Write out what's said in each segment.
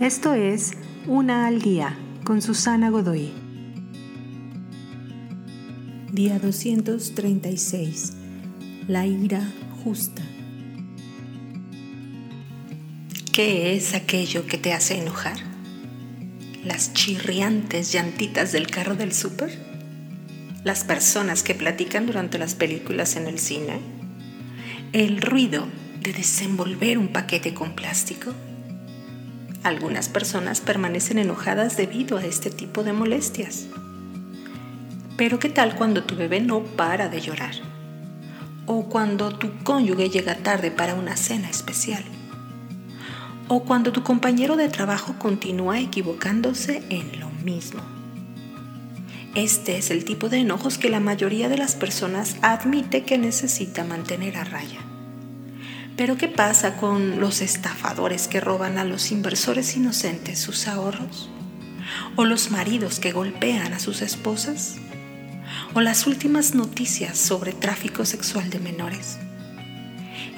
Esto es Una al Día con Susana Godoy. Día 236. La ira justa. ¿Qué es aquello que te hace enojar? ¿Las chirriantes llantitas del carro del súper? ¿Las personas que platican durante las películas en el cine? ¿El ruido de desenvolver un paquete con plástico? Algunas personas permanecen enojadas debido a este tipo de molestias. Pero ¿qué tal cuando tu bebé no para de llorar? O cuando tu cónyuge llega tarde para una cena especial. O cuando tu compañero de trabajo continúa equivocándose en lo mismo. Este es el tipo de enojos que la mayoría de las personas admite que necesita mantener a raya. Pero ¿qué pasa con los estafadores que roban a los inversores inocentes sus ahorros? ¿O los maridos que golpean a sus esposas? ¿O las últimas noticias sobre tráfico sexual de menores?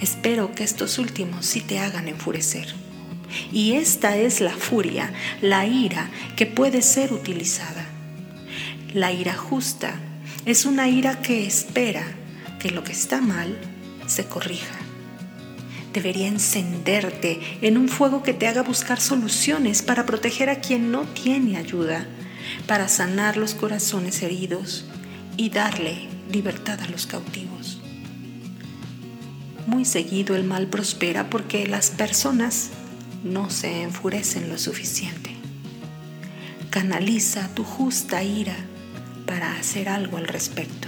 Espero que estos últimos sí te hagan enfurecer. Y esta es la furia, la ira que puede ser utilizada. La ira justa es una ira que espera que lo que está mal se corrija debería encenderte en un fuego que te haga buscar soluciones para proteger a quien no tiene ayuda, para sanar los corazones heridos y darle libertad a los cautivos. Muy seguido el mal prospera porque las personas no se enfurecen lo suficiente. Canaliza tu justa ira para hacer algo al respecto.